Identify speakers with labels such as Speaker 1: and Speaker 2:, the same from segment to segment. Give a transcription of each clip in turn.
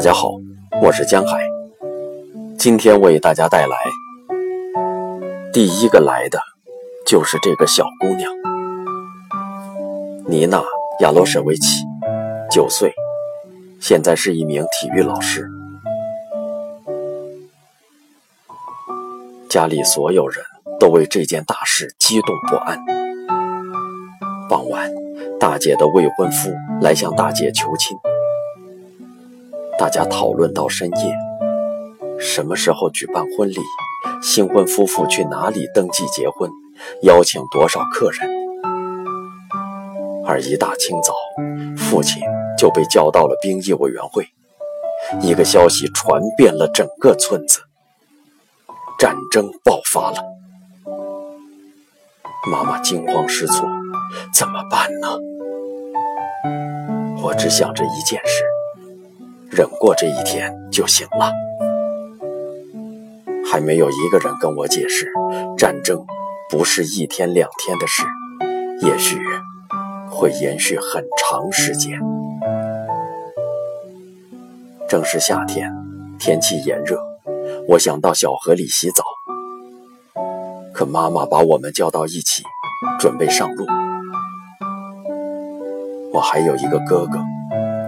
Speaker 1: 大家好，我是江海，今天为大家带来第一个来的，就是这个小姑娘，妮娜·亚罗舍维奇，九岁，现在是一名体育老师。家里所有人都为这件大事激动不安。傍晚，大姐的未婚夫来向大姐求亲。大家讨论到深夜，什么时候举办婚礼？新婚夫妇去哪里登记结婚？邀请多少客人？而一大清早，父亲就被叫到了兵役委员会。一个消息传遍了整个村子：战争爆发了。妈妈惊慌失措，怎么办呢？我只想着一件事。忍过这一天就行了。还没有一个人跟我解释，战争不是一天两天的事，也许会延续很长时间。正是夏天，天气炎热，我想到小河里洗澡，可妈妈把我们叫到一起，准备上路。我还有一个哥哥。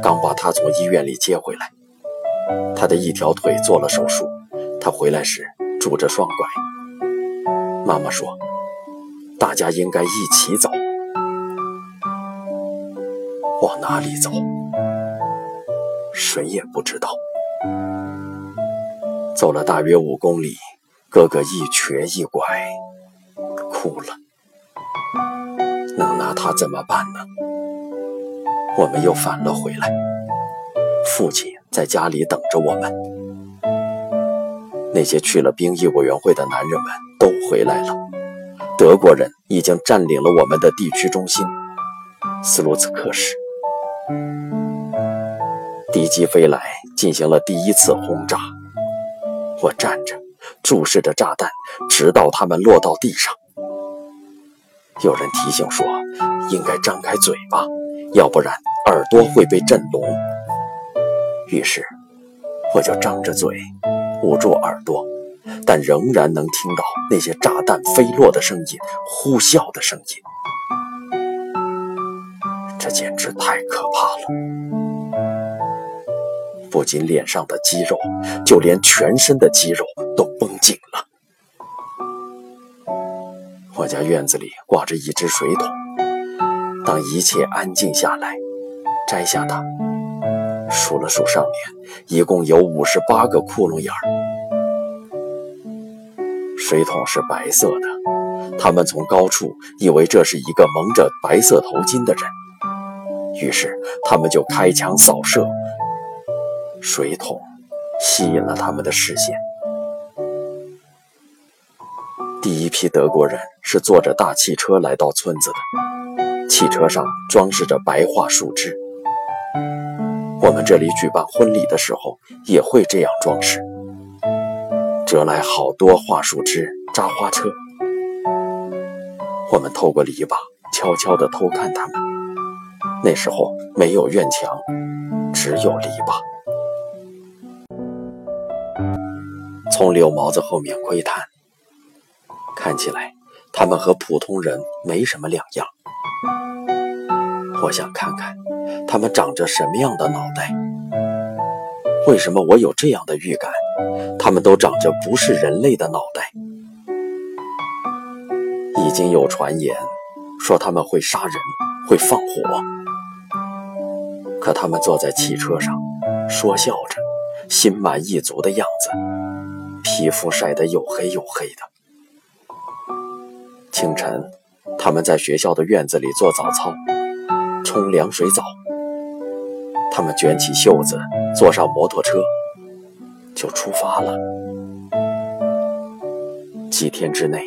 Speaker 1: 刚把他从医院里接回来，他的一条腿做了手术。他回来时拄着双拐。妈妈说：“大家应该一起走。”往哪里走？谁也不知道。走了大约五公里，哥哥一瘸一拐，哭了。能拿他怎么办呢？我们又返了回来，父亲在家里等着我们。那些去了兵役委员会的男人们都回来了。德国人已经占领了我们的地区中心斯卢茨克市。敌机飞来，进行了第一次轰炸。我站着，注视着炸弹，直到它们落到地上。有人提醒说，应该张开嘴巴。要不然耳朵会被震聋。于是我就张着嘴，捂住耳朵，但仍然能听到那些炸弹飞落的声音、呼啸的声音。这简直太可怕了！不仅脸上的肌肉，就连全身的肌肉都绷紧了。我家院子里挂着一只水桶。当一切安静下来，摘下它，数了数上面，一共有五十八个窟窿眼儿。水桶是白色的，他们从高处以为这是一个蒙着白色头巾的人，于是他们就开枪扫射。水桶吸引了他们的视线。第一批德国人是坐着大汽车来到村子的。汽车上装饰着白桦树枝。我们这里举办婚礼的时候也会这样装饰，折来好多桦树枝扎花车。我们透过篱笆悄悄地偷看他们。那时候没有院墙，只有篱笆。从柳毛子后面窥探，看起来他们和普通人没什么两样。我想看看他们长着什么样的脑袋。为什么我有这样的预感？他们都长着不是人类的脑袋。已经有传言说他们会杀人，会放火。可他们坐在汽车上，说笑着，心满意足的样子，皮肤晒得黝黑黝黑的。清晨，他们在学校的院子里做早操。冲凉水澡，他们卷起袖子，坐上摩托车，就出发了。几天之内，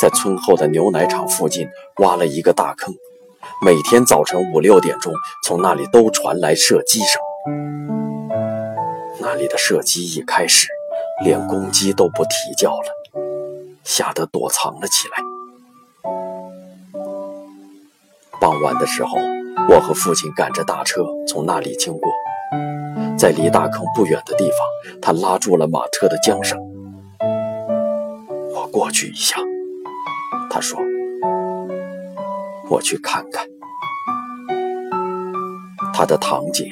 Speaker 1: 在村后的牛奶厂附近挖了一个大坑，每天早晨五六点钟，从那里都传来射击声。那里的射击一开始，连公鸡都不啼叫了，吓得躲藏了起来。傍晚的时候。我和父亲赶着大车从那里经过，在离大坑不远的地方，他拉住了马车的缰绳。我过去一下，他说：“我去看看。”他的堂姐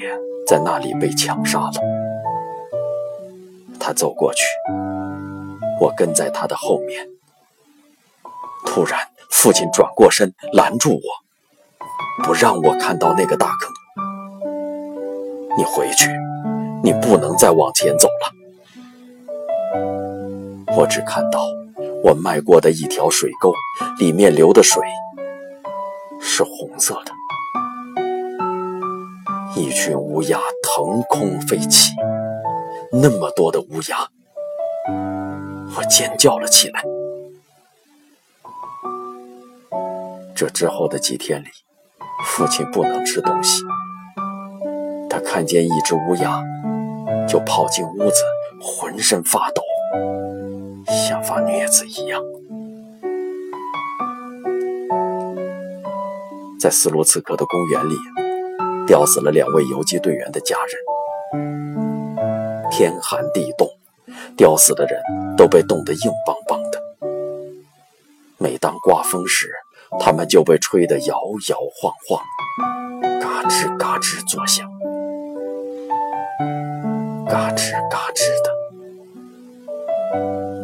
Speaker 1: 在那里被枪杀了。他走过去，我跟在他的后面。突然，父亲转过身拦住我，不让我看到那个大坑。你回去，你不能再往前走了。我只看到我迈过的一条水沟，里面流的水是红色的。一群乌鸦腾空飞起，那么多的乌鸦，我尖叫了起来。这之后的几天里，父亲不能吃东西。他看见一只乌鸦，就跑进屋子，浑身发抖，像发疟子一样。在斯卢茨克的公园里，吊死了两位游击队员的家人。天寒地冻，吊死的人都被冻得硬邦邦的。每当刮风时，他们就被吹得摇摇晃晃，嘎吱嘎吱作响，嘎吱嘎吱的，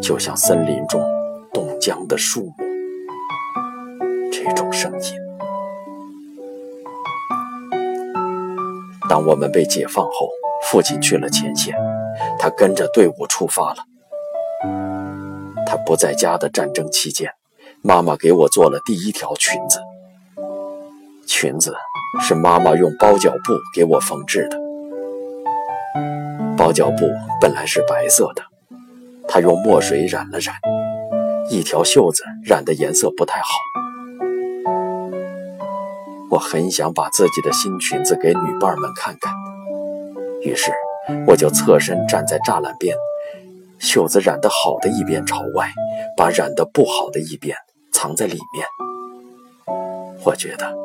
Speaker 1: 就像森林中冻僵的树木。这种声音。当我们被解放后，父亲去了前线，他跟着队伍出发了。他不在家的战争期间。妈妈给我做了第一条裙子，裙子是妈妈用包脚布给我缝制的。包脚布本来是白色的，她用墨水染了染，一条袖子染的颜色不太好。我很想把自己的新裙子给女伴们看看，于是我就侧身站在栅栏边，袖子染得好的一边朝外，把染得不好的一边。藏在里面，我觉得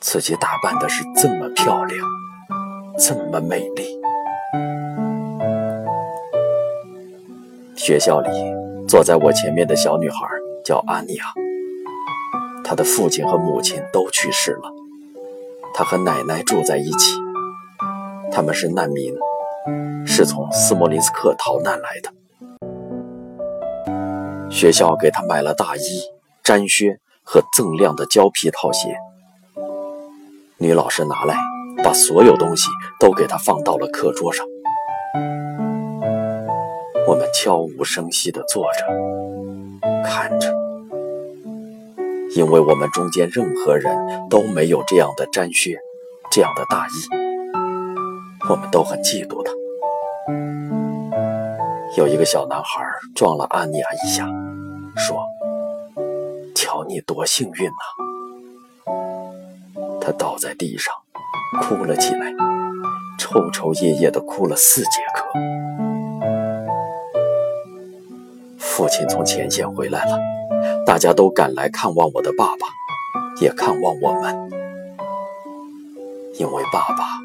Speaker 1: 自己打扮的是这么漂亮，这么美丽。学校里坐在我前面的小女孩叫阿尼亚，她的父亲和母亲都去世了，她和奶奶住在一起。他们是难民，是从斯莫林斯克逃难来的。学校给她买了大衣。毡靴和锃亮的胶皮套鞋，女老师拿来，把所有东西都给她放到了课桌上。我们悄无声息地坐着，看着，因为我们中间任何人都没有这样的毡靴，这样的大衣，我们都很嫉妒他。有一个小男孩撞了安妮亚一下，说。瞧你多幸运呐！他倒在地上，哭了起来，抽抽噎噎地哭了四节课。父亲从前线回来了，大家都赶来看望我的爸爸，也看望我们，因为爸爸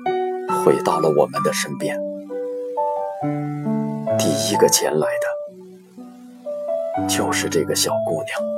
Speaker 1: 回到了我们的身边。第一个前来的就是这个小姑娘。